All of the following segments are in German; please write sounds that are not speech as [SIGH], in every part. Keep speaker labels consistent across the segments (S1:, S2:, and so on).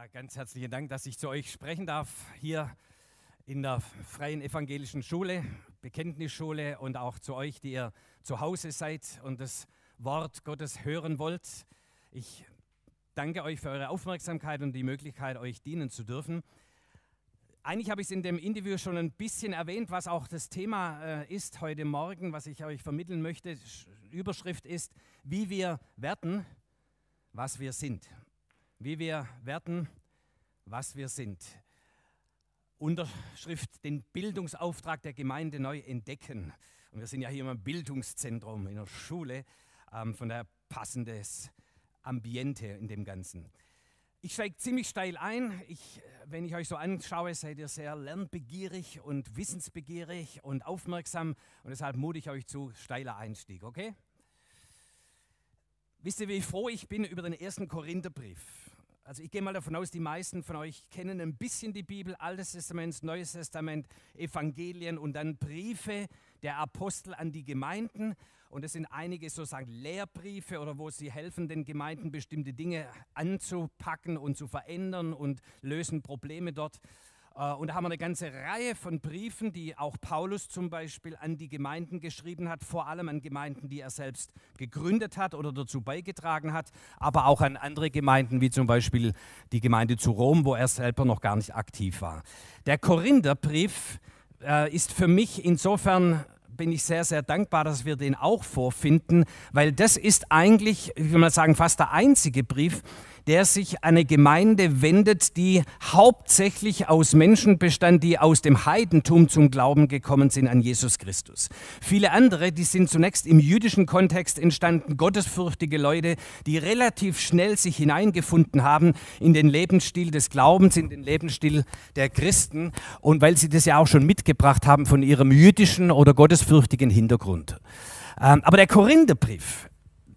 S1: Ja, ganz herzlichen Dank, dass ich zu euch sprechen darf hier in der Freien Evangelischen Schule, Bekenntnisschule und auch zu euch, die ihr zu Hause seid und das Wort Gottes hören wollt. Ich danke euch für eure Aufmerksamkeit und die Möglichkeit, euch dienen zu dürfen. Eigentlich habe ich es in dem Interview schon ein bisschen erwähnt, was auch das Thema äh, ist heute Morgen, was ich euch vermitteln möchte. Überschrift ist, wie wir werten, was wir sind wie wir werten, was wir sind. Unterschrift, den Bildungsauftrag der Gemeinde neu entdecken. Und wir sind ja hier im Bildungszentrum, in der Schule, ähm, von der passendes Ambiente in dem Ganzen. Ich steige ziemlich steil ein. Ich, wenn ich euch so anschaue, seid ihr sehr lernbegierig und wissensbegierig und aufmerksam. Und deshalb mute ich euch zu steiler Einstieg, okay? Wisst ihr, wie froh ich bin über den ersten Korintherbrief? Also ich gehe mal davon aus, die meisten von euch kennen ein bisschen die Bibel, Altes Testament, Neues Testament, Evangelien und dann Briefe der Apostel an die Gemeinden. Und es sind einige sozusagen Lehrbriefe oder wo sie helfen, den Gemeinden bestimmte Dinge anzupacken und zu verändern und lösen Probleme dort. Äh, und da haben wir eine ganze Reihe von Briefen, die auch Paulus zum Beispiel an die Gemeinden geschrieben hat, vor allem an Gemeinden, die er selbst gegründet hat oder dazu beigetragen hat, aber auch an andere Gemeinden, wie zum Beispiel die Gemeinde zu Rom, wo er selber noch gar nicht aktiv war. Der Korintherbrief äh, ist für mich insofern bin ich sehr, sehr dankbar, dass wir den auch vorfinden, weil das ist eigentlich, ich will mal sagen, fast der einzige Brief, der sich eine Gemeinde wendet, die hauptsächlich aus Menschen bestand, die aus dem Heidentum zum Glauben gekommen sind an Jesus Christus. Viele andere, die sind zunächst im jüdischen Kontext entstanden, gottesfürchtige Leute, die relativ schnell sich hineingefunden haben in den Lebensstil des Glaubens, in den Lebensstil der Christen und weil sie das ja auch schon mitgebracht haben von ihrem jüdischen oder gottesfürchtigen Hintergrund. Ähm, aber der Korintherbrief,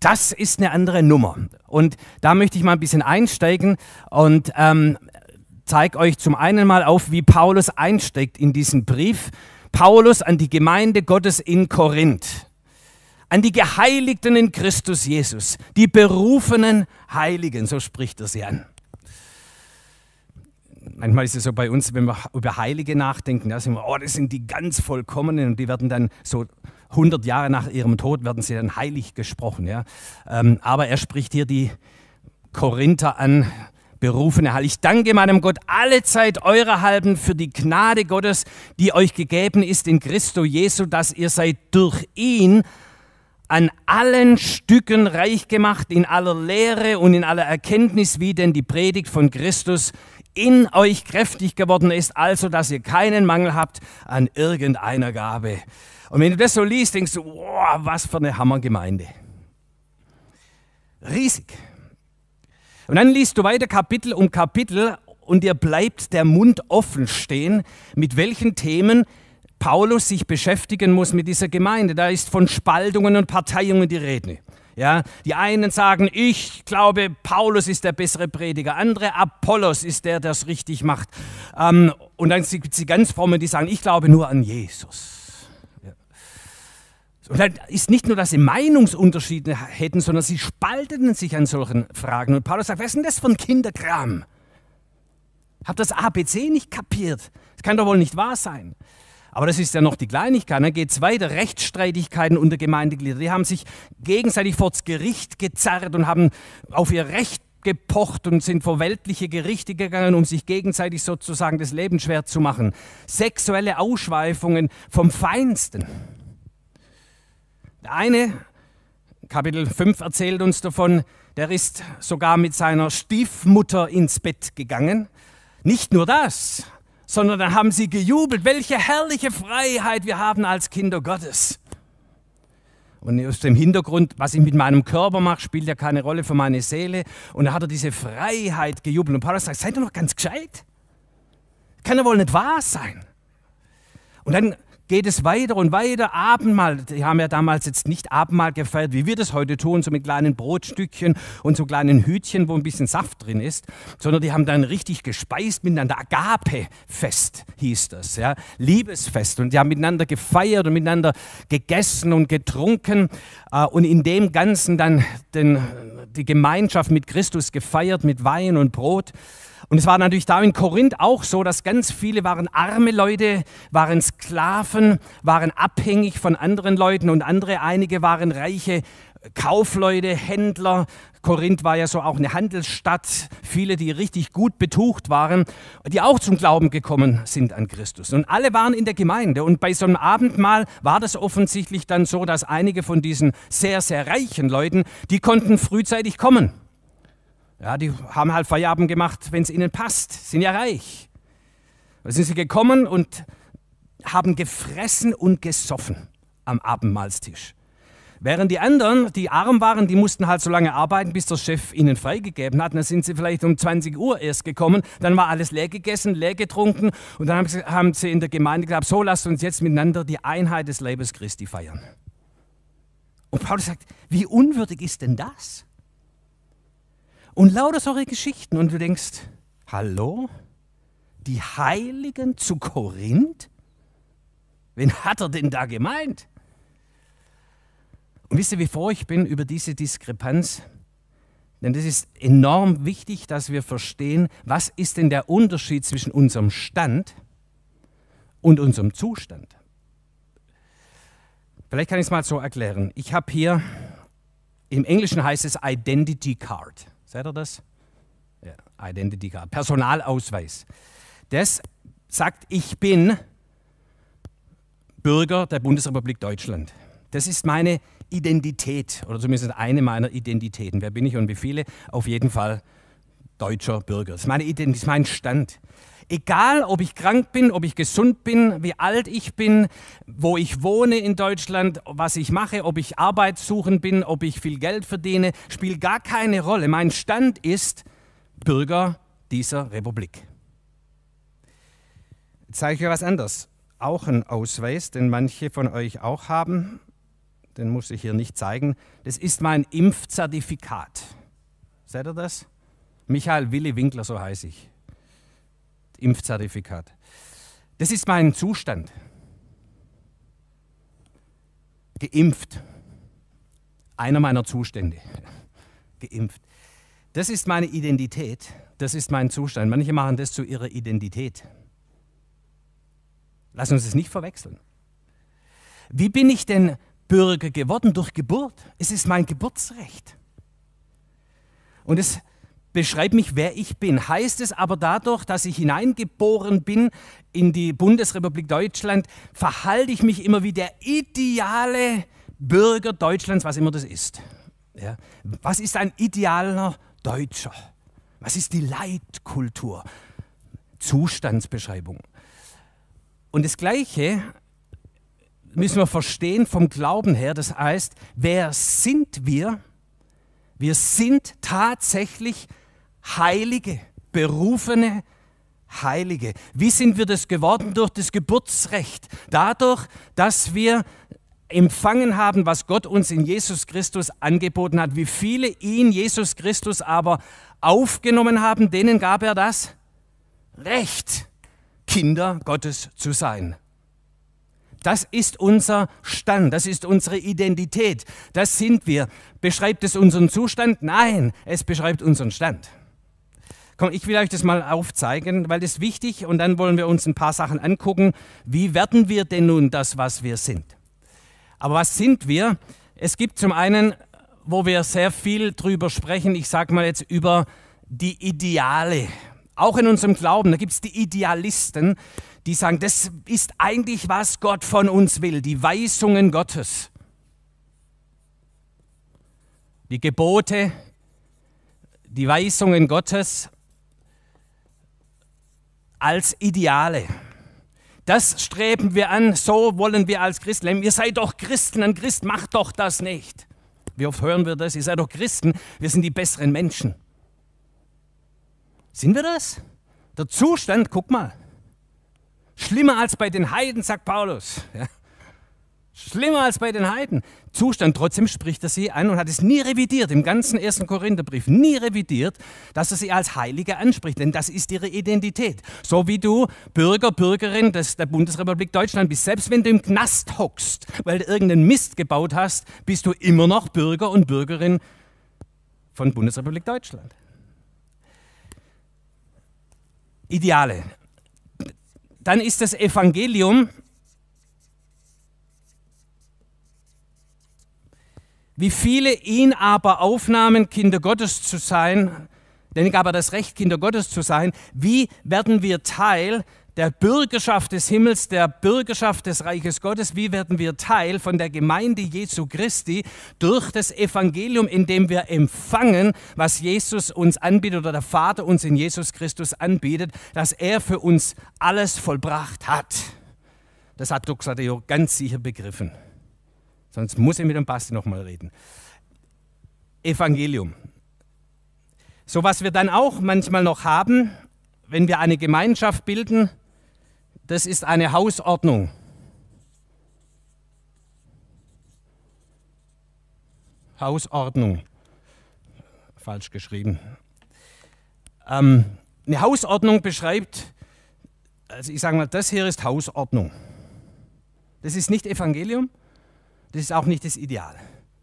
S1: das ist eine andere Nummer. Und da möchte ich mal ein bisschen einsteigen und ähm, zeige euch zum einen mal auf, wie Paulus einsteigt in diesen Brief. Paulus an die Gemeinde Gottes in Korinth. An die Geheiligten in Christus Jesus, die berufenen Heiligen, so spricht er sie an. Manchmal ist es so bei uns, wenn wir über Heilige nachdenken, da sind wir, oh, das sind die ganz vollkommenen und die werden dann so 100 Jahre nach ihrem Tod werden sie dann heilig gesprochen. Ja? Ähm, aber er spricht hier die Korinther an, berufene Heil. Ich danke meinem Gott alle Zeit eurer Halben für die Gnade Gottes, die euch gegeben ist in Christo Jesu, dass ihr seid durch ihn an allen Stücken reich gemacht, in aller Lehre und in aller Erkenntnis, wie denn die Predigt von Christus in euch kräftig geworden ist, also dass ihr keinen Mangel habt an irgendeiner Gabe. Und wenn du das so liest, denkst du, wow, was für eine Hammergemeinde. Riesig. Und dann liest du weiter Kapitel um Kapitel und dir bleibt der Mund offen stehen, mit welchen Themen Paulus sich beschäftigen muss mit dieser Gemeinde. Da ist von Spaltungen und Parteiungen die Rede. Ja, die einen sagen, ich glaube, Paulus ist der bessere Prediger, andere Apollos ist der, der es richtig macht. Ähm, und dann gibt es die ganz frommen, die sagen, ich glaube nur an Jesus. Und dann ist nicht nur, dass sie Meinungsunterschiede hätten, sondern sie spalteten sich an solchen Fragen. Und Paulus sagt, was ist denn das für ein Kinderkram? Habt das ABC nicht kapiert? Das kann doch wohl nicht wahr sein. Aber das ist ja noch die Kleinigkeit. Dann geht es weiter. Rechtsstreitigkeiten unter Gemeindegliedern. Die haben sich gegenseitig vor das Gericht gezerrt und haben auf ihr Recht gepocht und sind vor weltliche Gerichte gegangen, um sich gegenseitig sozusagen das Leben schwer zu machen. Sexuelle Ausschweifungen vom Feinsten. Der eine, Kapitel 5 erzählt uns davon, der ist sogar mit seiner Stiefmutter ins Bett gegangen. Nicht nur das, sondern dann haben sie gejubelt, welche herrliche Freiheit wir haben als Kinder Gottes. Und aus dem Hintergrund, was ich mit meinem Körper mache, spielt ja keine Rolle für meine Seele. Und da hat er diese Freiheit gejubelt. Und Paulus sagt, seid ihr noch ganz gescheit? Kann ja wohl nicht wahr sein. Und dann geht es weiter und weiter. Abendmahl, die haben ja damals jetzt nicht Abendmahl gefeiert, wie wir das heute tun, so mit kleinen Brotstückchen und so kleinen Hütchen, wo ein bisschen Saft drin ist, sondern die haben dann richtig gespeist miteinander. Agape-Fest hieß das, ja, Liebesfest. Und die haben miteinander gefeiert und miteinander gegessen und getrunken äh, und in dem Ganzen dann den, die Gemeinschaft mit Christus gefeiert, mit Wein und Brot. Und es war natürlich da in Korinth auch so, dass ganz viele waren arme Leute, waren Sklaven, waren abhängig von anderen Leuten und andere, einige waren reiche Kaufleute, Händler. Korinth war ja so auch eine Handelsstadt, viele, die richtig gut betucht waren, die auch zum Glauben gekommen sind an Christus. Und alle waren in der Gemeinde. Und bei so einem Abendmahl war das offensichtlich dann so, dass einige von diesen sehr, sehr reichen Leuten, die konnten frühzeitig kommen. Ja, die haben halt Feierabend gemacht, wenn es ihnen passt, sind ja reich. Da sind sie gekommen und haben gefressen und gesoffen am Abendmahlstisch. Während die anderen, die arm waren, die mussten halt so lange arbeiten, bis der Chef ihnen freigegeben hat. dann sind sie vielleicht um 20 Uhr erst gekommen. Dann war alles leer gegessen, leer getrunken. Und dann haben sie, haben sie in der Gemeinde gesagt, so lasst uns jetzt miteinander die Einheit des Leibes Christi feiern. Und Paulus sagt, wie unwürdig ist denn das? Und lauter solche Geschichten. Und du denkst, hallo? Die Heiligen zu Korinth? Wen hat er denn da gemeint? Und wisst ihr, wie froh ich bin über diese Diskrepanz? Denn das ist enorm wichtig, dass wir verstehen, was ist denn der Unterschied zwischen unserem Stand und unserem Zustand. Vielleicht kann ich es mal so erklären. Ich habe hier, im Englischen heißt es Identity Card. Seht ihr das? Ja, Identity Card, Personalausweis. Das sagt, ich bin Bürger der Bundesrepublik Deutschland. Das ist meine Identität oder zumindest eine meiner Identitäten. Wer bin ich und wie viele? Auf jeden Fall deutscher Bürger. Das ist, meine Identität, das ist mein Stand. Egal, ob ich krank bin, ob ich gesund bin, wie alt ich bin, wo ich wohne in Deutschland, was ich mache, ob ich Arbeit suchen bin, ob ich viel Geld verdiene, spielt gar keine Rolle. Mein Stand ist Bürger dieser Republik. Jetzt zeige ich euch was anderes. Auch ein Ausweis, den manche von euch auch haben den muss ich hier nicht zeigen. Das ist mein Impfzertifikat. Seht ihr das? Michael Willi Winkler, so heiße ich. Impfzertifikat. Das ist mein Zustand. Geimpft. Einer meiner Zustände. [LAUGHS] Geimpft. Das ist meine Identität. Das ist mein Zustand. Manche machen das zu ihrer Identität. Lass uns es nicht verwechseln. Wie bin ich denn Bürger geworden durch Geburt. Es ist mein Geburtsrecht. Und es beschreibt mich, wer ich bin. Heißt es aber dadurch, dass ich hineingeboren bin in die Bundesrepublik Deutschland, verhalte ich mich immer wie der ideale Bürger Deutschlands, was immer das ist. Ja. Was ist ein idealer Deutscher? Was ist die Leitkultur? Zustandsbeschreibung. Und das Gleiche müssen wir verstehen vom Glauben her. Das heißt, wer sind wir? Wir sind tatsächlich Heilige, berufene Heilige. Wie sind wir das geworden? Durch das Geburtsrecht. Dadurch, dass wir empfangen haben, was Gott uns in Jesus Christus angeboten hat. Wie viele ihn, Jesus Christus, aber aufgenommen haben, denen gab er das Recht, Kinder Gottes zu sein. Das ist unser Stand, das ist unsere Identität, das sind wir. Beschreibt es unseren Zustand? Nein, es beschreibt unseren Stand. Komm, ich will euch das mal aufzeigen, weil das ist wichtig und dann wollen wir uns ein paar Sachen angucken. Wie werden wir denn nun das, was wir sind? Aber was sind wir? Es gibt zum einen, wo wir sehr viel drüber sprechen, ich sage mal jetzt über die Ideale. Auch in unserem Glauben, da gibt es die Idealisten, die sagen, das ist eigentlich, was Gott von uns will, die Weisungen Gottes. Die Gebote, die Weisungen Gottes als Ideale. Das streben wir an, so wollen wir als Christen leben. Ihr seid doch Christen, ein Christ macht doch das nicht. Wie oft hören wir das? Ihr seid doch Christen, wir sind die besseren Menschen. Sind wir das? Der Zustand, guck mal, Schlimmer als bei den Heiden, sagt Paulus. Ja. Schlimmer als bei den Heiden. Zustand, trotzdem spricht er sie an und hat es nie revidiert, im ganzen ersten Korintherbrief, nie revidiert, dass er sie als Heilige anspricht, denn das ist ihre Identität. So wie du Bürger, Bürgerin des, der Bundesrepublik Deutschland bist, selbst wenn du im Knast hockst, weil du irgendeinen Mist gebaut hast, bist du immer noch Bürger und Bürgerin von Bundesrepublik Deutschland. Ideale. Dann ist das Evangelium, wie viele ihn aber aufnahmen, Kinder Gottes zu sein, denn gab er das Recht, Kinder Gottes zu sein, wie werden wir Teil der Bürgerschaft des Himmels, der Bürgerschaft des Reiches Gottes, wie werden wir Teil von der Gemeinde Jesu Christi durch das Evangelium, indem wir empfangen, was Jesus uns anbietet oder der Vater uns in Jesus Christus anbietet, dass er für uns alles vollbracht hat. Das hat Doxadeo ganz sicher begriffen. Sonst muss ich mit dem Basti nochmal reden. Evangelium. So was wir dann auch manchmal noch haben, wenn wir eine Gemeinschaft bilden, das ist eine Hausordnung. Hausordnung. Falsch geschrieben. Ähm, eine Hausordnung beschreibt, also ich sage mal, das hier ist Hausordnung. Das ist nicht Evangelium, das ist auch nicht das Ideal.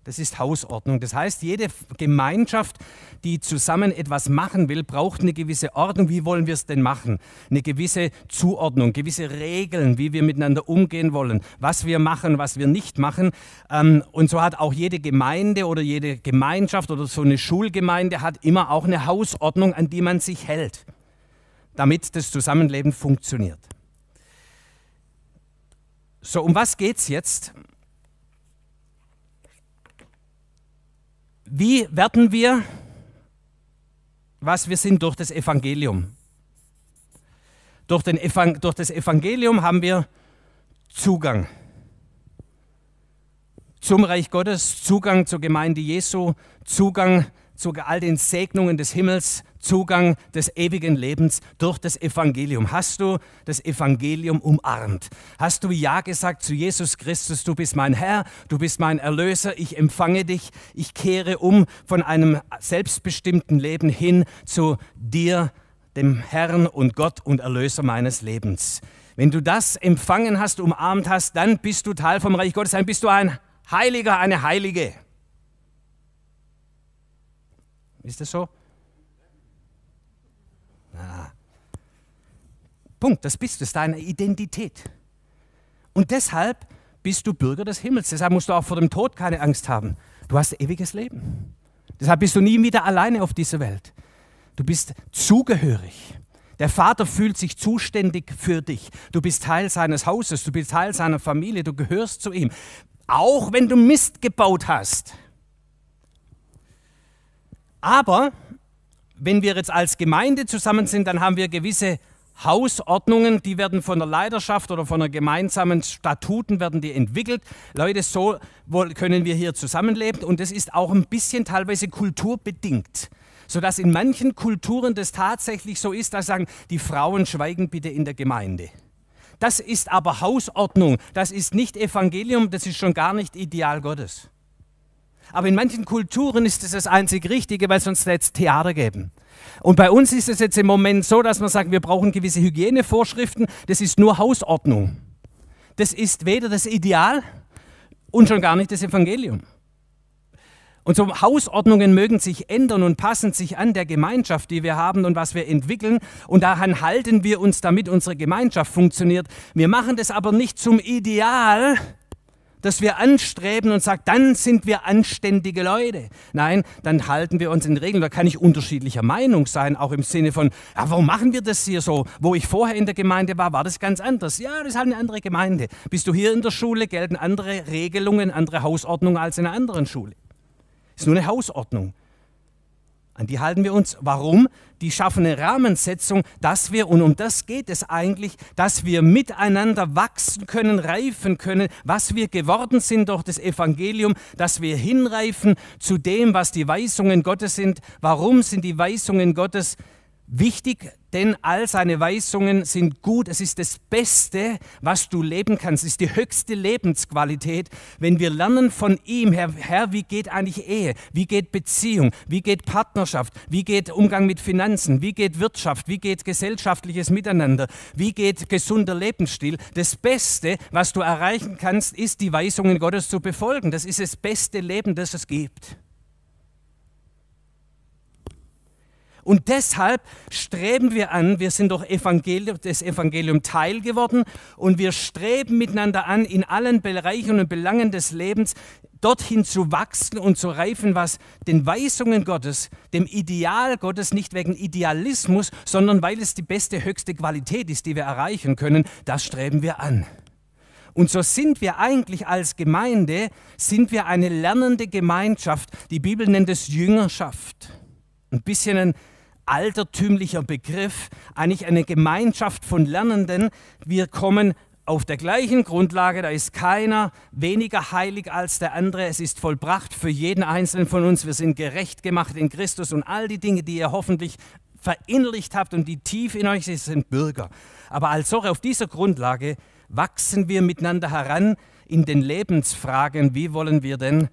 S1: Das ist Hausordnung. Das heißt, jede Gemeinschaft, die zusammen etwas machen will, braucht eine gewisse Ordnung. Wie wollen wir es denn machen? Eine gewisse Zuordnung, gewisse Regeln, wie wir miteinander umgehen wollen, was wir machen, was wir nicht machen. Ähm, und so hat auch jede Gemeinde oder jede Gemeinschaft oder so eine Schulgemeinde hat immer auch eine Hausordnung, an die man sich hält, damit das Zusammenleben funktioniert. So, um was geht es jetzt? Wie werden wir, was wir sind, durch das Evangelium? Durch, Evang durch das Evangelium haben wir Zugang zum Reich Gottes, Zugang zur Gemeinde Jesu, Zugang zu all den Segnungen des Himmels, Zugang des ewigen Lebens durch das Evangelium. Hast du das Evangelium umarmt? Hast du Ja gesagt zu Jesus Christus, du bist mein Herr, du bist mein Erlöser, ich empfange dich, ich kehre um von einem selbstbestimmten Leben hin zu dir, dem Herrn und Gott und Erlöser meines Lebens. Wenn du das empfangen hast, umarmt hast, dann bist du Teil vom Reich Gottes, dann bist du ein Heiliger, eine Heilige. Ist das so? Punkt, das bist du, das ist deine Identität. Und deshalb bist du Bürger des Himmels. Deshalb musst du auch vor dem Tod keine Angst haben. Du hast ewiges Leben. Deshalb bist du nie wieder alleine auf dieser Welt. Du bist zugehörig. Der Vater fühlt sich zuständig für dich. Du bist Teil seines Hauses, du bist Teil seiner Familie, du gehörst zu ihm. Auch wenn du Mist gebaut hast. Aber wenn wir jetzt als Gemeinde zusammen sind, dann haben wir gewisse Hausordnungen, die werden von der Leiterschaft oder von der gemeinsamen Statuten werden die entwickelt. Leute, so können wir hier zusammenleben und das ist auch ein bisschen teilweise kulturbedingt. Sodass in manchen Kulturen das tatsächlich so ist, dass sagen, die Frauen schweigen bitte in der Gemeinde. Das ist aber Hausordnung, das ist nicht Evangelium, das ist schon gar nicht Ideal Gottes. Aber in manchen Kulturen ist es das einzig Richtige, weil sonst es Theater geben. Und bei uns ist es jetzt im Moment so, dass wir sagen, wir brauchen gewisse Hygienevorschriften. Das ist nur Hausordnung. Das ist weder das Ideal und schon gar nicht das Evangelium. Und so Hausordnungen mögen sich ändern und passen sich an der Gemeinschaft, die wir haben und was wir entwickeln. Und daran halten wir uns, damit unsere Gemeinschaft funktioniert. Wir machen das aber nicht zum Ideal, dass wir anstreben und sagen, dann sind wir anständige Leute. Nein, dann halten wir uns in Regeln. Da kann ich unterschiedlicher Meinung sein, auch im Sinne von, ja, warum machen wir das hier so? Wo ich vorher in der Gemeinde war, war das ganz anders. Ja, das ist halt eine andere Gemeinde. Bist du hier in der Schule, gelten andere Regelungen, andere Hausordnungen als in einer anderen Schule. Ist nur eine Hausordnung. An die halten wir uns. Warum? die schaffen eine Rahmensetzung, dass wir, und um das geht es eigentlich, dass wir miteinander wachsen können, reifen können, was wir geworden sind durch das Evangelium, dass wir hinreifen zu dem, was die Weisungen Gottes sind. Warum sind die Weisungen Gottes wichtig? denn all seine Weisungen sind gut. Es ist das Beste, was du leben kannst. Es ist die höchste Lebensqualität, wenn wir lernen von ihm, Herr, Herr, wie geht eigentlich Ehe? Wie geht Beziehung? Wie geht Partnerschaft? Wie geht Umgang mit Finanzen? Wie geht Wirtschaft? Wie geht gesellschaftliches Miteinander? Wie geht gesunder Lebensstil? Das Beste, was du erreichen kannst, ist, die Weisungen Gottes zu befolgen. Das ist das beste Leben, das es gibt. Und deshalb streben wir an, wir sind doch Evangelium, das Evangelium Teil geworden und wir streben miteinander an, in allen Bereichen und Belangen des Lebens dorthin zu wachsen und zu reifen, was den Weisungen Gottes, dem Ideal Gottes, nicht wegen Idealismus, sondern weil es die beste, höchste Qualität ist, die wir erreichen können, das streben wir an. Und so sind wir eigentlich als Gemeinde, sind wir eine lernende Gemeinschaft. Die Bibel nennt es Jüngerschaft. Ein bisschen ein altertümlicher Begriff, eigentlich eine Gemeinschaft von Lernenden. Wir kommen auf der gleichen Grundlage, da ist keiner weniger heilig als der andere. Es ist vollbracht für jeden Einzelnen von uns. Wir sind gerecht gemacht in Christus und all die Dinge, die ihr hoffentlich verinnerlicht habt und die tief in euch sind, sind Bürger. Aber als solche auf dieser Grundlage wachsen wir miteinander heran in den Lebensfragen. Wie wollen wir denn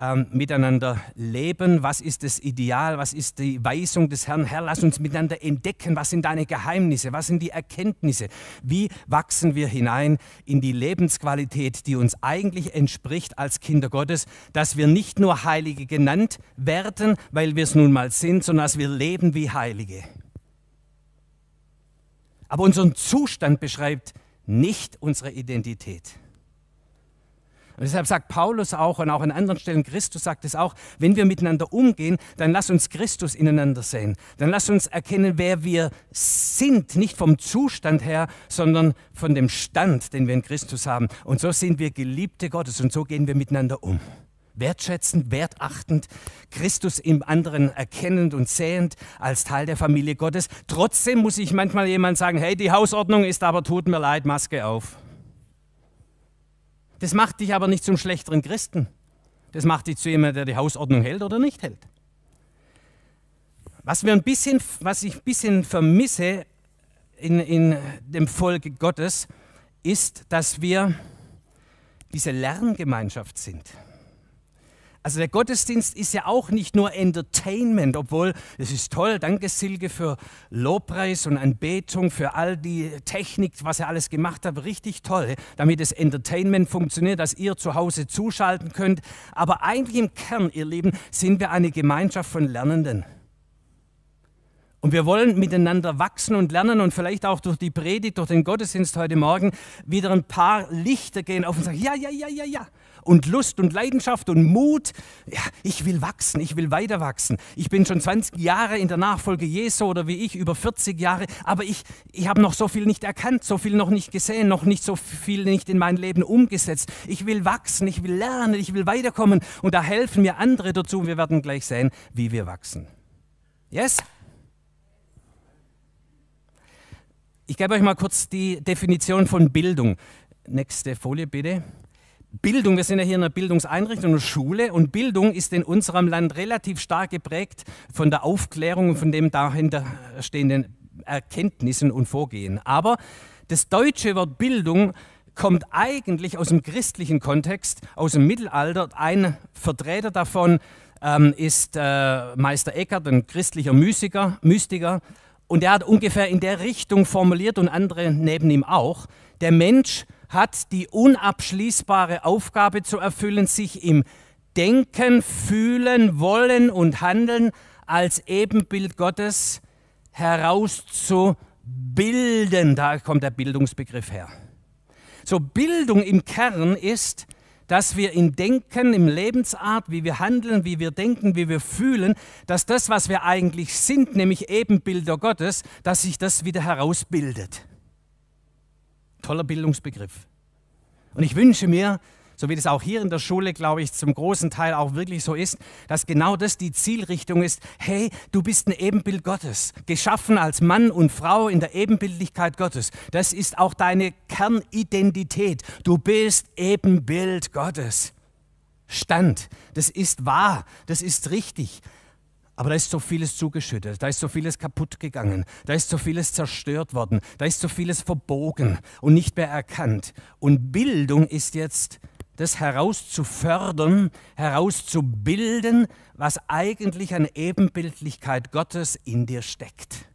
S1: ähm, miteinander leben? Was ist das Ideal? Was ist die Weisung des Herrn? Herr, lass uns miteinander entdecken. Was sind deine Geheimnisse? Was sind die Erkenntnisse? Wie wachsen wir hinein in die Lebensqualität, die uns eigentlich entspricht als Kinder Gottes, dass wir nicht nur Heilige genannt werden, weil wir es nun mal sind, sondern dass wir leben wie Heilige. Aber unseren Zustand beschreibt nicht unsere Identität. Und deshalb sagt Paulus auch und auch an anderen Stellen, Christus sagt es auch, wenn wir miteinander umgehen, dann lass uns Christus ineinander sehen. Dann lass uns erkennen, wer wir sind, nicht vom Zustand her, sondern von dem Stand, den wir in Christus haben. Und so sind wir Geliebte Gottes und so gehen wir miteinander um. Wertschätzend, wertachtend, Christus im anderen erkennend und sehend als Teil der Familie Gottes. Trotzdem muss ich manchmal jemand sagen, hey, die Hausordnung ist aber, tut mir leid, Maske auf. Das macht dich aber nicht zum schlechteren Christen. Das macht dich zu jemandem, der die Hausordnung hält oder nicht hält. Was, wir ein bisschen, was ich ein bisschen vermisse in, in dem Volk Gottes, ist, dass wir diese Lerngemeinschaft sind. Also der Gottesdienst ist ja auch nicht nur Entertainment, obwohl es ist toll. Danke Silke für Lobpreis und Anbetung, für all die Technik, was er alles gemacht hat. Richtig toll, damit das Entertainment funktioniert, dass ihr zu Hause zuschalten könnt. Aber eigentlich im Kern, ihr Lieben, sind wir eine Gemeinschaft von Lernenden. Und wir wollen miteinander wachsen und lernen und vielleicht auch durch die Predigt, durch den Gottesdienst heute Morgen wieder ein paar Lichter gehen auf und sagen, ja, ja, ja, ja, ja und Lust und Leidenschaft und Mut. Ja, ich will wachsen, ich will weiter wachsen. Ich bin schon 20 Jahre in der Nachfolge Jesu oder wie ich über 40 Jahre, aber ich, ich habe noch so viel nicht erkannt, so viel noch nicht gesehen, noch nicht so viel nicht in mein Leben umgesetzt. Ich will wachsen, ich will lernen, ich will weiterkommen und da helfen mir andere dazu. Wir werden gleich sehen, wie wir wachsen. Yes? Ich gebe euch mal kurz die Definition von Bildung. Nächste Folie bitte. Bildung, wir sind ja hier in einer Bildungseinrichtung, einer Schule und Bildung ist in unserem Land relativ stark geprägt von der Aufklärung und von dem dahinter stehenden Erkenntnissen und Vorgehen. Aber das deutsche Wort Bildung kommt eigentlich aus dem christlichen Kontext, aus dem Mittelalter. Ein Vertreter davon ähm, ist äh, Meister Eckhart, ein christlicher Mystiker, Mystiker. Und er hat ungefähr in der Richtung formuliert und andere neben ihm auch, der Mensch hat die unabschließbare Aufgabe zu erfüllen, sich im Denken, Fühlen, Wollen und Handeln als Ebenbild Gottes herauszubilden. Da kommt der Bildungsbegriff her. So Bildung im Kern ist, dass wir im Denken, im Lebensart, wie wir handeln, wie wir denken, wie wir fühlen, dass das, was wir eigentlich sind, nämlich Ebenbilder Gottes, dass sich das wieder herausbildet. Toller Bildungsbegriff. Und ich wünsche mir, so wie das auch hier in der Schule, glaube ich, zum großen Teil auch wirklich so ist, dass genau das die Zielrichtung ist. Hey, du bist ein Ebenbild Gottes, geschaffen als Mann und Frau in der Ebenbildlichkeit Gottes. Das ist auch deine Kernidentität. Du bist Ebenbild Gottes. Stand, das ist wahr, das ist richtig. Aber da ist so vieles zugeschüttet, da ist so vieles kaputt gegangen, da ist so vieles zerstört worden, da ist so vieles verbogen und nicht mehr erkannt. Und Bildung ist jetzt das herauszufördern, herauszubilden, was eigentlich an Ebenbildlichkeit Gottes in dir steckt.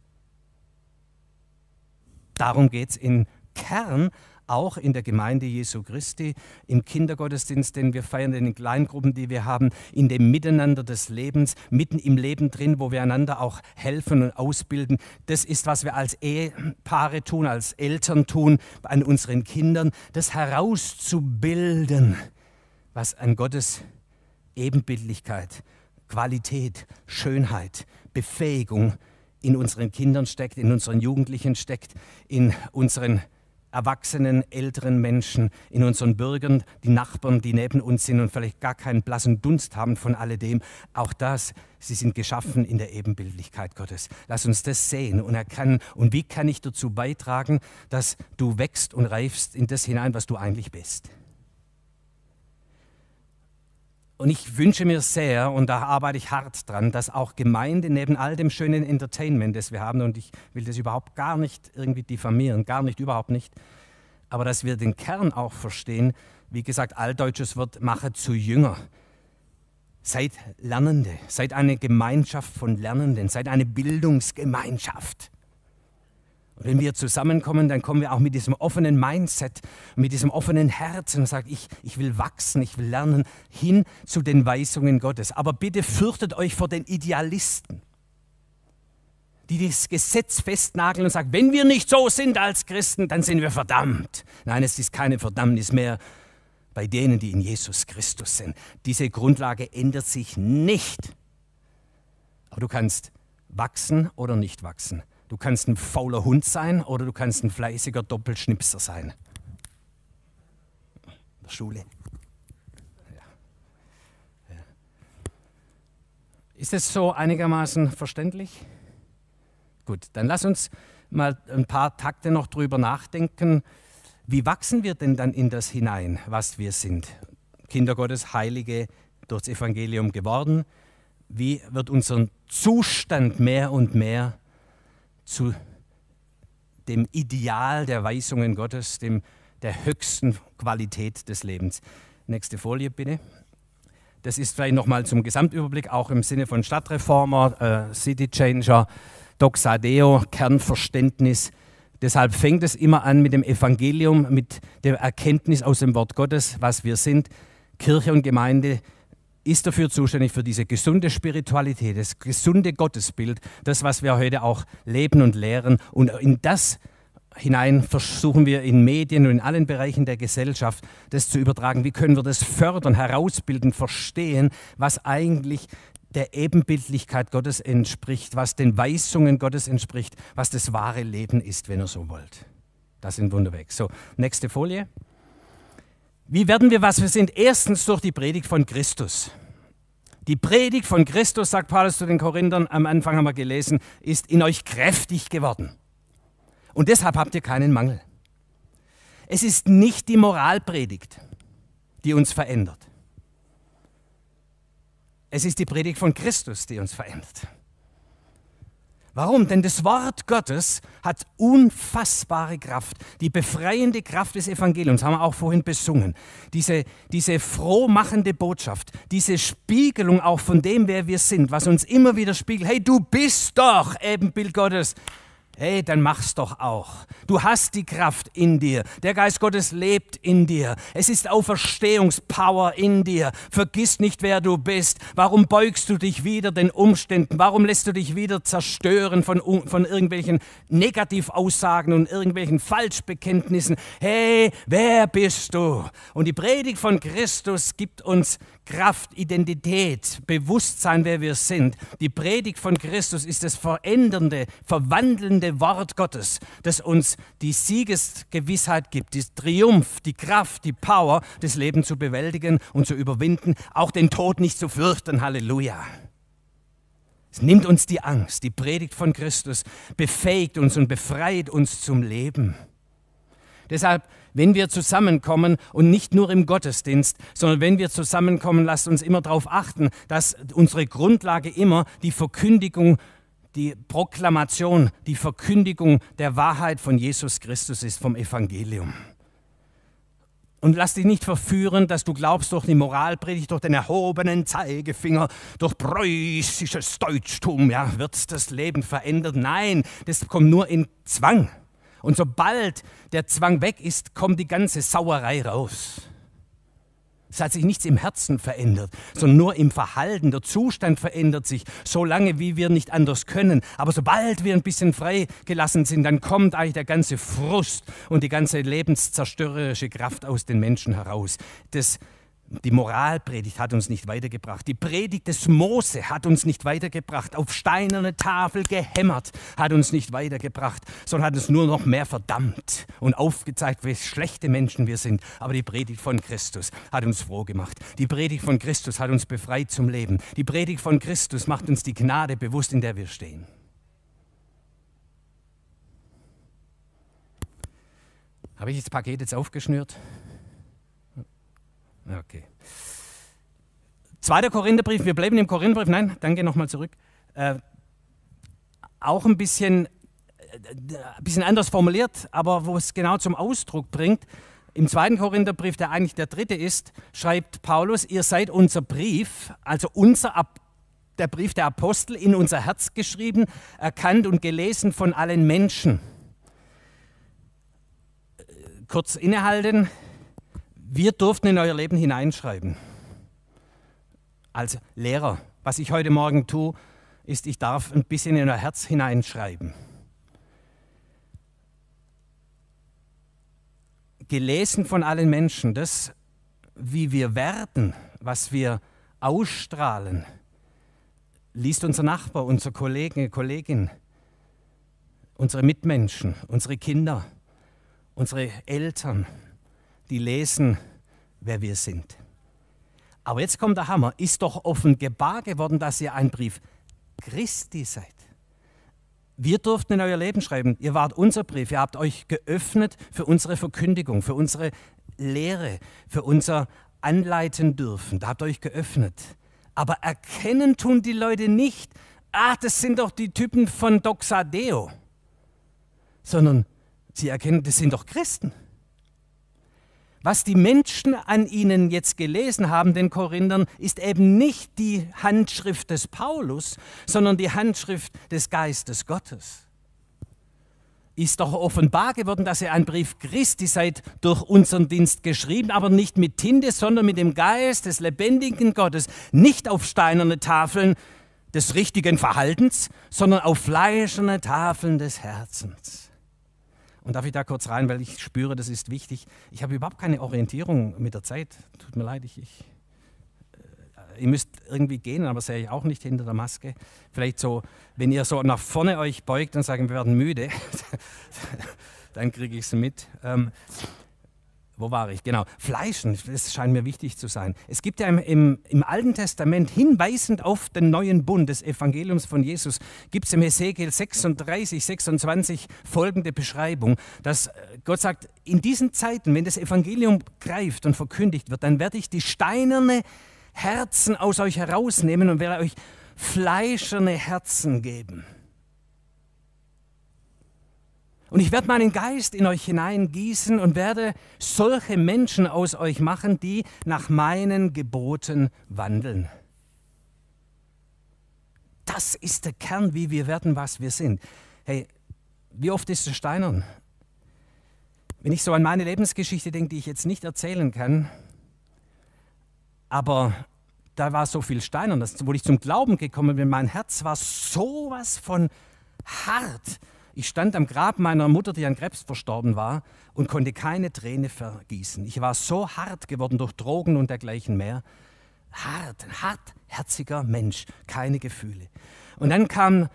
S1: Darum geht es im Kern auch in der Gemeinde Jesu Christi, im Kindergottesdienst, den wir feiern, in den Kleingruppen, die wir haben, in dem Miteinander des Lebens, mitten im Leben drin, wo wir einander auch helfen und ausbilden. Das ist, was wir als Ehepaare tun, als Eltern tun, an unseren Kindern, das herauszubilden, was an Gottes Ebenbildlichkeit, Qualität, Schönheit, Befähigung in unseren Kindern steckt, in unseren Jugendlichen steckt, in unseren erwachsenen, älteren Menschen, in unseren Bürgern, die Nachbarn, die neben uns sind und vielleicht gar keinen blassen Dunst haben von alledem. Auch das, sie sind geschaffen in der Ebenbildlichkeit Gottes. Lass uns das sehen und erkennen. Und wie kann ich dazu beitragen, dass du wächst und reifst in das hinein, was du eigentlich bist? Und ich wünsche mir sehr, und da arbeite ich hart dran, dass auch Gemeinde neben all dem schönen Entertainment, das wir haben, und ich will das überhaupt gar nicht irgendwie diffamieren, gar nicht, überhaupt nicht, aber dass wir den Kern auch verstehen, wie gesagt, altdeutsches Wort, mache zu Jünger. Seid Lernende, seid eine Gemeinschaft von Lernenden, seid eine Bildungsgemeinschaft. Wenn wir zusammenkommen, dann kommen wir auch mit diesem offenen Mindset, mit diesem offenen Herzen und sagen, ich, ich will wachsen, ich will lernen, hin zu den Weisungen Gottes. Aber bitte fürchtet euch vor den Idealisten, die das Gesetz festnageln und sagen, wenn wir nicht so sind als Christen, dann sind wir verdammt. Nein, es ist keine Verdammnis mehr bei denen, die in Jesus Christus sind. Diese Grundlage ändert sich nicht. Aber du kannst wachsen oder nicht wachsen. Du kannst ein fauler Hund sein oder du kannst ein fleißiger Doppelschnipser sein. In der Schule. Ja. Ja. Ist es so einigermaßen verständlich? Gut, dann lass uns mal ein paar Takte noch drüber nachdenken. Wie wachsen wir denn dann in das hinein, was wir sind? Kinder Gottes, Heilige durchs Evangelium geworden. Wie wird unser Zustand mehr und mehr zu dem Ideal der Weisungen Gottes, dem, der höchsten Qualität des Lebens. Nächste Folie bitte. Das ist vielleicht nochmal zum Gesamtüberblick, auch im Sinne von Stadtreformer, äh, City Changer, Doxadeo, Kernverständnis. Deshalb fängt es immer an mit dem Evangelium, mit der Erkenntnis aus dem Wort Gottes, was wir sind. Kirche und Gemeinde ist dafür zuständig für diese gesunde Spiritualität, das gesunde Gottesbild, das, was wir heute auch leben und lehren. Und in das hinein versuchen wir in Medien und in allen Bereichen der Gesellschaft das zu übertragen. Wie können wir das fördern, herausbilden, verstehen, was eigentlich der Ebenbildlichkeit Gottes entspricht, was den Weisungen Gottes entspricht, was das wahre Leben ist, wenn ihr so wollt. Das sind Wunderweg. So, nächste Folie. Wie werden wir, was wir sind? Erstens durch die Predigt von Christus. Die Predigt von Christus, sagt Paulus zu den Korinthern, am Anfang haben wir gelesen, ist in euch kräftig geworden. Und deshalb habt ihr keinen Mangel. Es ist nicht die Moralpredigt, die uns verändert. Es ist die Predigt von Christus, die uns verändert. Warum? Denn das Wort Gottes hat unfassbare Kraft. Die befreiende Kraft des Evangeliums haben wir auch vorhin besungen. Diese, diese frohmachende Botschaft, diese Spiegelung auch von dem, wer wir sind, was uns immer wieder spiegelt. Hey, du bist doch Ebenbild Gottes hey, dann mach's doch auch. Du hast die Kraft in dir. Der Geist Gottes lebt in dir. Es ist Auferstehungspower in dir. Vergiss nicht, wer du bist. Warum beugst du dich wieder den Umständen? Warum lässt du dich wieder zerstören von, von irgendwelchen Negativaussagen und irgendwelchen Falschbekenntnissen? Hey, wer bist du? Und die Predigt von Christus gibt uns Kraft, Identität, Bewusstsein, wer wir sind. Die Predigt von Christus ist das verändernde, verwandelnde Wort Gottes, das uns die Siegesgewissheit gibt, die Triumph, die Kraft, die Power, das Leben zu bewältigen und zu überwinden, auch den Tod nicht zu fürchten. Halleluja. Es nimmt uns die Angst. Die Predigt von Christus befähigt uns und befreit uns zum Leben. Deshalb wenn wir zusammenkommen und nicht nur im Gottesdienst, sondern wenn wir zusammenkommen, lasst uns immer darauf achten, dass unsere Grundlage immer die Verkündigung, die Proklamation, die Verkündigung der Wahrheit von Jesus Christus ist, vom Evangelium. Und lass dich nicht verführen, dass du glaubst, durch die Moralpredigt, durch den erhobenen Zeigefinger, durch preußisches Deutschtum, ja, wird das Leben verändert. Nein, das kommt nur in Zwang. Und sobald der Zwang weg ist, kommt die ganze Sauerei raus. Es hat sich nichts im Herzen verändert, sondern nur im Verhalten. Der Zustand verändert sich, so lange wie wir nicht anders können. Aber sobald wir ein bisschen freigelassen sind, dann kommt eigentlich der ganze Frust und die ganze lebenszerstörerische Kraft aus den Menschen heraus. Das die Moralpredigt hat uns nicht weitergebracht. Die Predigt des Mose hat uns nicht weitergebracht. Auf steinerne Tafel gehämmert hat uns nicht weitergebracht, sondern hat uns nur noch mehr verdammt und aufgezeigt, wie schlechte Menschen wir sind. Aber die Predigt von Christus hat uns froh gemacht. Die Predigt von Christus hat uns befreit zum Leben. Die Predigt von Christus macht uns die Gnade bewusst, in der wir stehen. Habe ich das Paket jetzt aufgeschnürt? Okay. Zweiter Korintherbrief, wir bleiben im Korintherbrief, nein, danke nochmal zurück. Äh, auch ein bisschen, äh, ein bisschen anders formuliert, aber wo es genau zum Ausdruck bringt. Im zweiten Korintherbrief, der eigentlich der dritte ist, schreibt Paulus, ihr seid unser Brief, also unser der Brief der Apostel in unser Herz geschrieben, erkannt und gelesen von allen Menschen. Kurz innehalten, wir durften in euer Leben hineinschreiben. Als Lehrer, was ich heute Morgen tue, ist, ich darf ein bisschen in euer Herz hineinschreiben. Gelesen von allen Menschen, das, wie wir werden, was wir ausstrahlen, liest unser Nachbar, unser Kollege, Kollegin, unsere Mitmenschen, unsere Kinder, unsere Eltern, die lesen, wer wir sind. Aber jetzt kommt der Hammer. Ist doch offenbar geworden, dass ihr ein Brief Christi seid. Wir durften in euer Leben schreiben. Ihr wart unser Brief. Ihr habt euch geöffnet für unsere Verkündigung, für unsere Lehre, für unser Anleiten dürfen. Da habt ihr euch geöffnet. Aber erkennen tun die Leute nicht, ah, das sind doch die Typen von Doxadeo, sondern sie erkennen, das sind doch Christen. Was die Menschen an ihnen jetzt gelesen haben, den Korinthern, ist eben nicht die Handschrift des Paulus, sondern die Handschrift des Geistes Gottes. Ist doch offenbar geworden, dass ihr ein Brief Christi seid durch unseren Dienst geschrieben, aber nicht mit Tinte, sondern mit dem Geist des lebendigen Gottes, nicht auf steinerne Tafeln des richtigen Verhaltens, sondern auf fleischerne Tafeln des Herzens. Und darf ich da kurz rein, weil ich spüre, das ist wichtig. Ich habe überhaupt keine Orientierung mit der Zeit. Tut mir leid, ich, ich äh, ihr müsst irgendwie gehen, aber sehe ich auch nicht hinter der Maske. Vielleicht so, wenn ihr so nach vorne euch beugt und sagt, wir werden müde, [LAUGHS] dann kriege ich es mit. Ähm, wo war ich? Genau. Fleischen, das scheint mir wichtig zu sein. Es gibt ja im, im, im, Alten Testament, hinweisend auf den neuen Bund des Evangeliums von Jesus, gibt es im Hesekiel 36, 26 folgende Beschreibung, dass äh, Gott sagt, in diesen Zeiten, wenn das Evangelium greift und verkündigt wird, dann werde ich die steinerne Herzen aus euch herausnehmen und werde euch fleischerne Herzen geben. Und ich werde meinen Geist in euch hineingießen und werde solche Menschen aus euch machen, die nach meinen Geboten wandeln. Das ist der Kern, wie wir werden, was wir sind. Hey, wie oft ist es steinern? Wenn ich so an meine Lebensgeschichte denke, die ich jetzt nicht erzählen kann, aber da war so viel steinern, wo ich zum Glauben gekommen bin, mein Herz war sowas von hart ich stand am Grab meiner Mutter, die an Krebs verstorben war, und konnte keine Träne vergießen. Ich war so hart geworden durch Drogen und dergleichen mehr. Hart, ein hartherziger Mensch, keine Gefühle. Und dann kam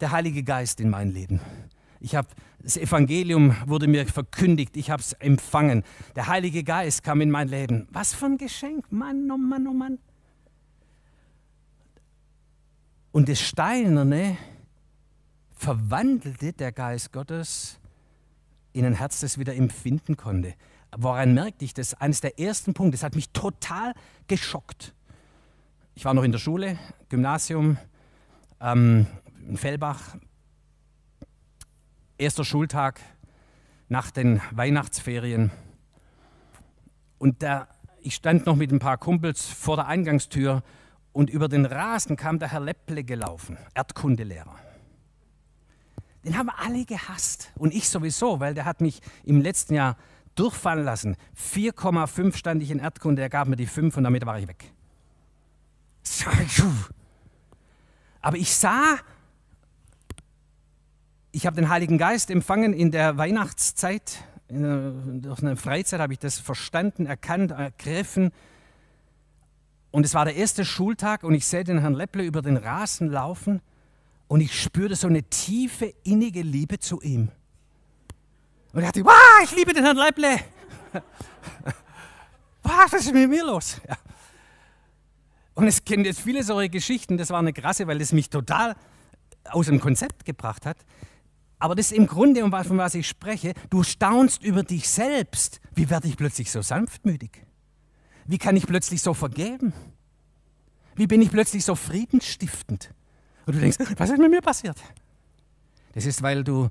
S1: der Heilige Geist in mein Leben. Ich habe das Evangelium wurde mir verkündigt, ich habe es empfangen. Der Heilige Geist kam in mein Leben. Was für ein Geschenk, Mann, oh Mann, oh Mann. Und das Steinerne verwandelte der Geist Gottes in ein Herz, das wieder empfinden konnte. Woran merkte ich das? Eines der ersten Punkte, das hat mich total geschockt. Ich war noch in der Schule, Gymnasium, ähm, in Fellbach, erster Schultag nach den Weihnachtsferien. Und da, ich stand noch mit ein paar Kumpels vor der Eingangstür und über den Rasen kam der Herr Lepple gelaufen, Erdkundelehrer Den haben alle gehasst. Und ich sowieso, weil der hat mich im letzten Jahr durchfallen lassen. 4,5 stand ich in Erdkunde, er gab mir die 5 und damit war ich weg. Aber ich sah, ich habe den Heiligen Geist empfangen in der Weihnachtszeit, in einer, durch eine Freizeit habe ich das verstanden, erkannt, ergriffen. Und es war der erste Schultag und ich sehe den Herrn Lepple über den Rasen laufen und ich spürte so eine tiefe, innige Liebe zu ihm. Und er dachte, wow, ich liebe den Herrn Lepple. [LAUGHS] was ist mit mir los? Ja. Und es kennt jetzt viele solche Geschichten, das war eine krasse, weil das mich total aus dem Konzept gebracht hat. Aber das ist im Grunde, um von was ich spreche, du staunst über dich selbst. Wie werde ich plötzlich so sanftmütig? Wie kann ich plötzlich so vergeben? Wie bin ich plötzlich so friedensstiftend? Und du denkst, was ist mit mir passiert? Das ist, weil du,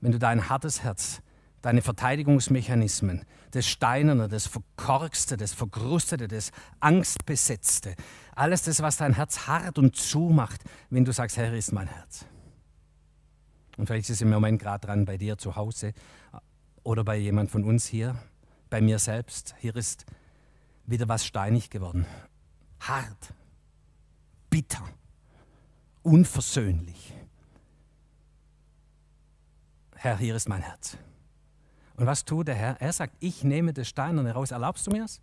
S1: wenn du dein hartes Herz, deine Verteidigungsmechanismen, das Steinerne, das Verkorkste, das Vergrustete, das Angstbesetzte, alles das, was dein Herz hart und zumacht, wenn du sagst, Herr, ist mein Herz. Und vielleicht ist es im Moment gerade dran bei dir zu Hause oder bei jemand von uns hier, bei mir selbst. Hier ist wieder was steinig geworden. Hart, bitter unversöhnlich. Herr, hier ist mein Herz. Und was tut der Herr? Er sagt, ich nehme das Steinerne raus. Erlaubst du mir es?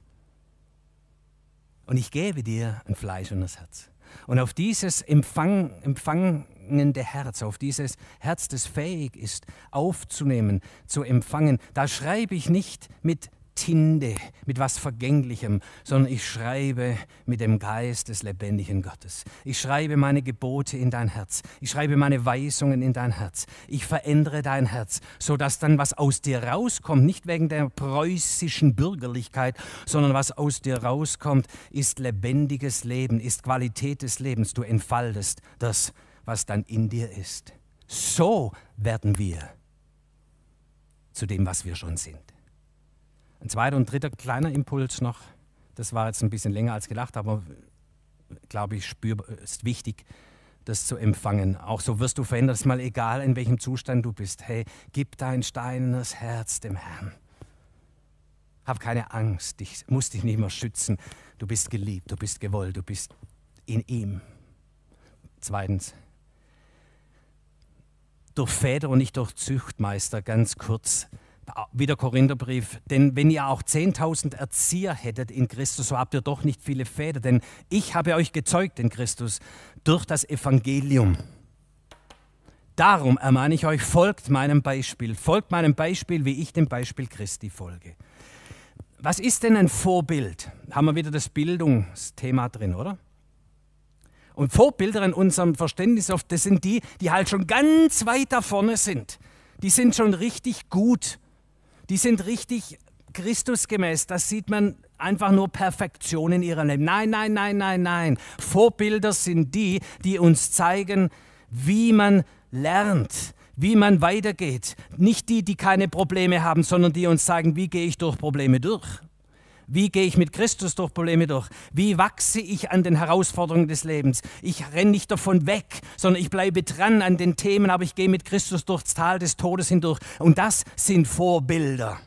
S1: Und ich gebe dir ein Fleisch und das Herz. Und auf dieses Empfang, empfangende Herz, auf dieses Herz, das fähig ist, aufzunehmen, zu empfangen, da schreibe ich nicht mit Tinte, mit was Vergänglichem, sondern ich schreibe mit dem Geist des lebendigen Gottes. Ich schreibe meine Gebote in dein Herz. Ich schreibe meine Weisungen in dein Herz. Ich verändere dein Herz, sodass dann was aus dir rauskommt, nicht wegen der preußischen Bürgerlichkeit, sondern was aus dir rauskommt, ist lebendiges Leben, ist Qualität des Lebens. Du entfaltest das, was dann in dir ist. So werden wir zu dem, was wir schon sind. Ein zweiter und dritter kleiner Impuls noch. Das war jetzt ein bisschen länger als gedacht, aber glaube ich, spürbar, ist wichtig, das zu empfangen. Auch so wirst du verändert, mal egal, in welchem Zustand du bist. Hey, gib dein steinernes Herz dem Herrn. Hab keine Angst, ich muss dich nicht mehr schützen. Du bist geliebt, du bist gewollt, du bist in ihm. Zweitens, durch Väter und nicht durch Züchtmeister, ganz kurz wieder Korintherbrief, denn wenn ihr auch 10.000 Erzieher hättet in Christus, so habt ihr doch nicht viele Väter, denn ich habe euch gezeugt in Christus durch das Evangelium. Darum ermahne ich euch, folgt meinem Beispiel, folgt meinem Beispiel, wie ich dem Beispiel Christi folge. Was ist denn ein Vorbild? Haben wir wieder das Bildungsthema drin, oder? Und Vorbilder in unserem Verständnis oft, das sind die, die halt schon ganz weit da vorne sind. Die sind schon richtig gut die sind richtig Christusgemäß. Das sieht man einfach nur Perfektion in ihrem Leben. Nein, nein, nein, nein, nein. Vorbilder sind die, die uns zeigen, wie man lernt, wie man weitergeht. Nicht die, die keine Probleme haben, sondern die uns sagen, wie gehe ich durch Probleme durch. Wie gehe ich mit Christus durch Probleme durch? Wie wachse ich an den Herausforderungen des Lebens? Ich renne nicht davon weg, sondern ich bleibe dran an den Themen, aber ich gehe mit Christus durchs Tal des Todes hindurch. Und das sind Vorbilder.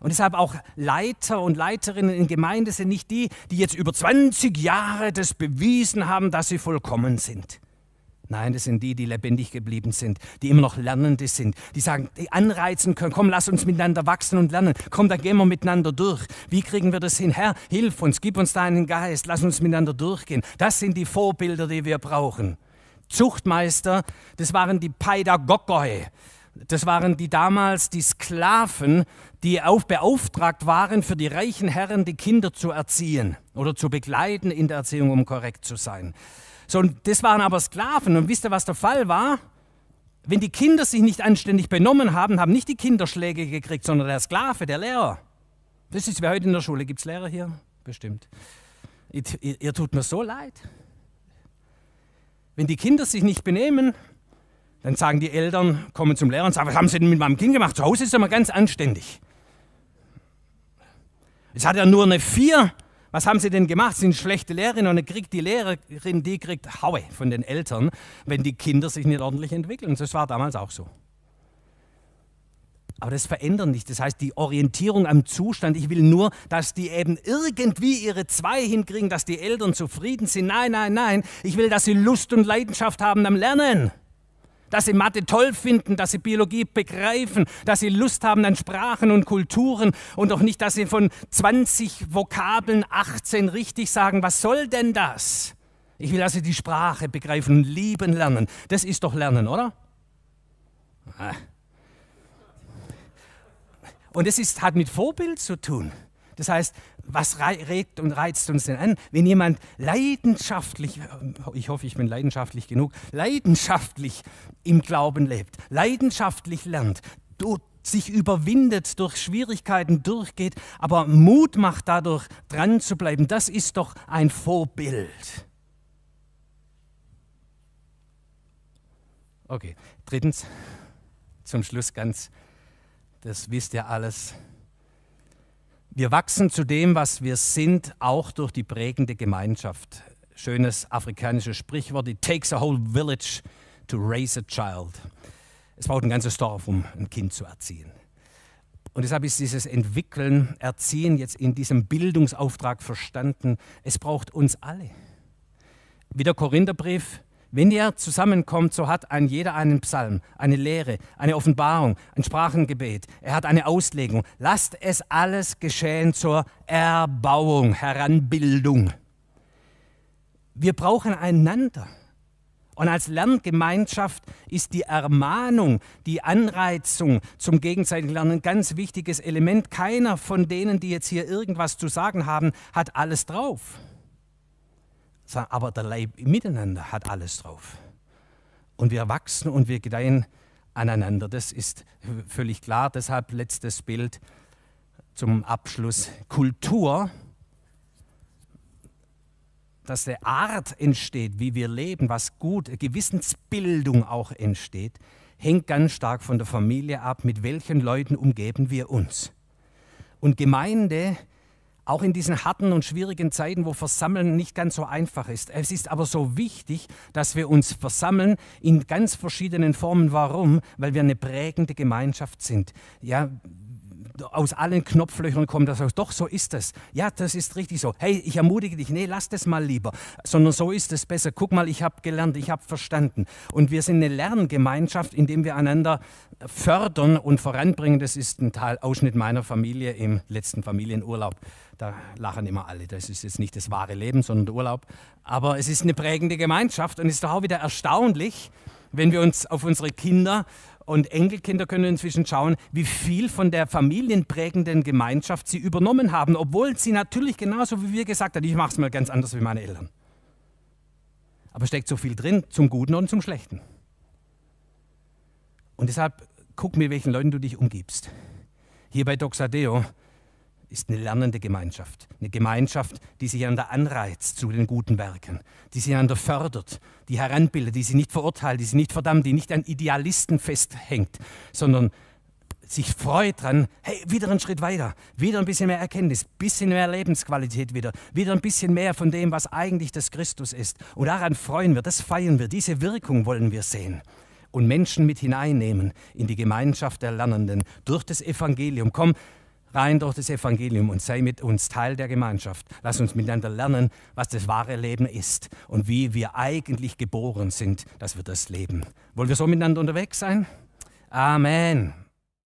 S1: Und deshalb auch Leiter und Leiterinnen in Gemeinde sind nicht die, die jetzt über 20 Jahre das bewiesen haben, dass sie vollkommen sind. Nein, das sind die, die lebendig geblieben sind, die immer noch Lernende sind, die sagen, die anreizen können, komm, lass uns miteinander wachsen und lernen, komm, da gehen wir miteinander durch. Wie kriegen wir das hin? Herr, hilf uns, gib uns deinen Geist, lass uns miteinander durchgehen. Das sind die Vorbilder, die wir brauchen. Zuchtmeister, das waren die Pädagogoi. Das waren die damals die Sklaven, die auf beauftragt waren, für die reichen Herren die Kinder zu erziehen oder zu begleiten in der Erziehung, um korrekt zu sein. So, und das waren aber Sklaven. Und wisst ihr, was der Fall war? Wenn die Kinder sich nicht anständig benommen haben, haben nicht die Kinder Schläge gekriegt, sondern der Sklave, der Lehrer. Das ist wie heute in der Schule. Gibt es Lehrer hier? Bestimmt. Ihr, ihr, ihr tut mir so leid. Wenn die Kinder sich nicht benehmen, dann sagen die Eltern, kommen zum Lehrer und sagen, was haben Sie denn mit meinem Kind gemacht? Zu Hause ist er mal ganz anständig. Es hat ja nur eine 4 Was haben sie denn gemacht? Sie sind schlechte Lehrerin und dann kriegt die Lehrerin, die kriegt Haue von den Eltern, wenn die Kinder sich nicht ordentlich entwickeln. Das war damals auch so. Aber das verändert nicht. Das heißt, die Orientierung am Zustand, ich will nur, dass die eben irgendwie ihre zwei hinkriegen, dass die Eltern zufrieden sind. Nein, nein, nein. Ich will, dass sie Lust und Leidenschaft haben am Lernen. Dass sie Mathe toll finden, dass sie Biologie begreifen, dass sie Lust haben an Sprachen und Kulturen und auch nicht, dass sie von 20 Vokabeln 18 richtig sagen. Was soll denn das? Ich will, dass sie die Sprache begreifen und lieben lernen. Das ist doch Lernen, oder? Ah. Und es ist, hat mit Vorbild zu tun. Das heißt, was regt und reizt uns denn an? Wenn jemand leidenschaftlich, ich hoffe, ich bin leidenschaftlich genug, leidenschaftlich im Glauben lebt, leidenschaftlich lernt, sich überwindet, durch Schwierigkeiten durchgeht, aber Mut macht dadurch, dran zu bleiben, das ist doch ein Vorbild. Okay, drittens, zum Schluss ganz das wisst ihr alles. Wir wachsen zu dem, was wir sind, auch durch die prägende Gemeinschaft. Schönes afrikanisches Sprichwort, it takes a whole village to raise a child. Es braucht ein ganzes Dorf, um ein Kind zu erziehen. Und deshalb ist dieses Entwickeln, Erziehen jetzt in diesem Bildungsauftrag verstanden. Es braucht uns alle. Wie der Korintherbrief wenn ihr zusammenkommt, so hat ein jeder einen Psalm, eine Lehre, eine Offenbarung, ein Sprachengebet. Er hat eine Auslegung. Lasst es alles geschehen zur Erbauung, Heranbildung. Wir brauchen einander. Und als Lerngemeinschaft ist die Ermahnung, die Anreizung zum gegenseitigen Lernen ein ganz wichtiges Element. Keiner von denen, die jetzt hier irgendwas zu sagen haben, hat alles drauf aber der Leib miteinander hat alles drauf. Und wir wachsen und wir gedeihen aneinander. Das ist völlig klar. Deshalb letztes Bild zum Abschluss. Kultur, dass der Art entsteht, wie wir leben, was gut, Gewissensbildung auch entsteht, hängt ganz stark von der Familie ab, mit welchen Leuten umgeben wir uns. Und Gemeinde auch in diesen harten und schwierigen Zeiten, wo Versammeln nicht ganz so einfach ist. Es ist aber so wichtig, dass wir uns versammeln in ganz verschiedenen Formen. Warum? Weil wir eine prägende Gemeinschaft sind. Ja, aus allen Knopflöchern kommt das aus. Doch, so ist es. Ja, das ist richtig so. Hey, ich ermutige dich, nee, lass das mal lieber. Sondern so ist es besser. Guck mal, ich habe gelernt, ich habe verstanden. Und wir sind eine Lerngemeinschaft, in dem wir einander fördern und voranbringen. Das ist ein Teil, Ausschnitt meiner Familie im letzten Familienurlaub. Da lachen immer alle. Das ist jetzt nicht das wahre Leben, sondern der Urlaub. Aber es ist eine prägende Gemeinschaft und es ist doch auch wieder erstaunlich, wenn wir uns auf unsere Kinder und Enkelkinder können inzwischen schauen, wie viel von der familienprägenden Gemeinschaft sie übernommen haben, obwohl sie natürlich genauso wie wir gesagt haben, ich mache es mal ganz anders wie meine Eltern. Aber steckt so viel drin, zum Guten und zum Schlechten. Und deshalb guck, mit welchen Leuten du dich umgibst. Hier bei Doxadeo ist eine lernende Gemeinschaft. Eine Gemeinschaft, die sich einander anreizt zu den guten Werken, die sich einander fördert, die heranbildet, die sie nicht verurteilt, die sie nicht verdammt, die nicht an Idealisten festhängt, sondern sich freut dran, hey, wieder einen Schritt weiter, wieder ein bisschen mehr Erkenntnis, bisschen mehr Lebensqualität wieder, wieder ein bisschen mehr von dem, was eigentlich das Christus ist. Und daran freuen wir, das feiern wir, diese Wirkung wollen wir sehen und Menschen mit hineinnehmen in die Gemeinschaft der Lernenden durch das Evangelium. Komm, rein durch das Evangelium und sei mit uns Teil der Gemeinschaft. Lass uns miteinander lernen, was das wahre Leben ist und wie wir eigentlich geboren sind, dass wir das leben. Wollen wir so miteinander unterwegs sein? Amen.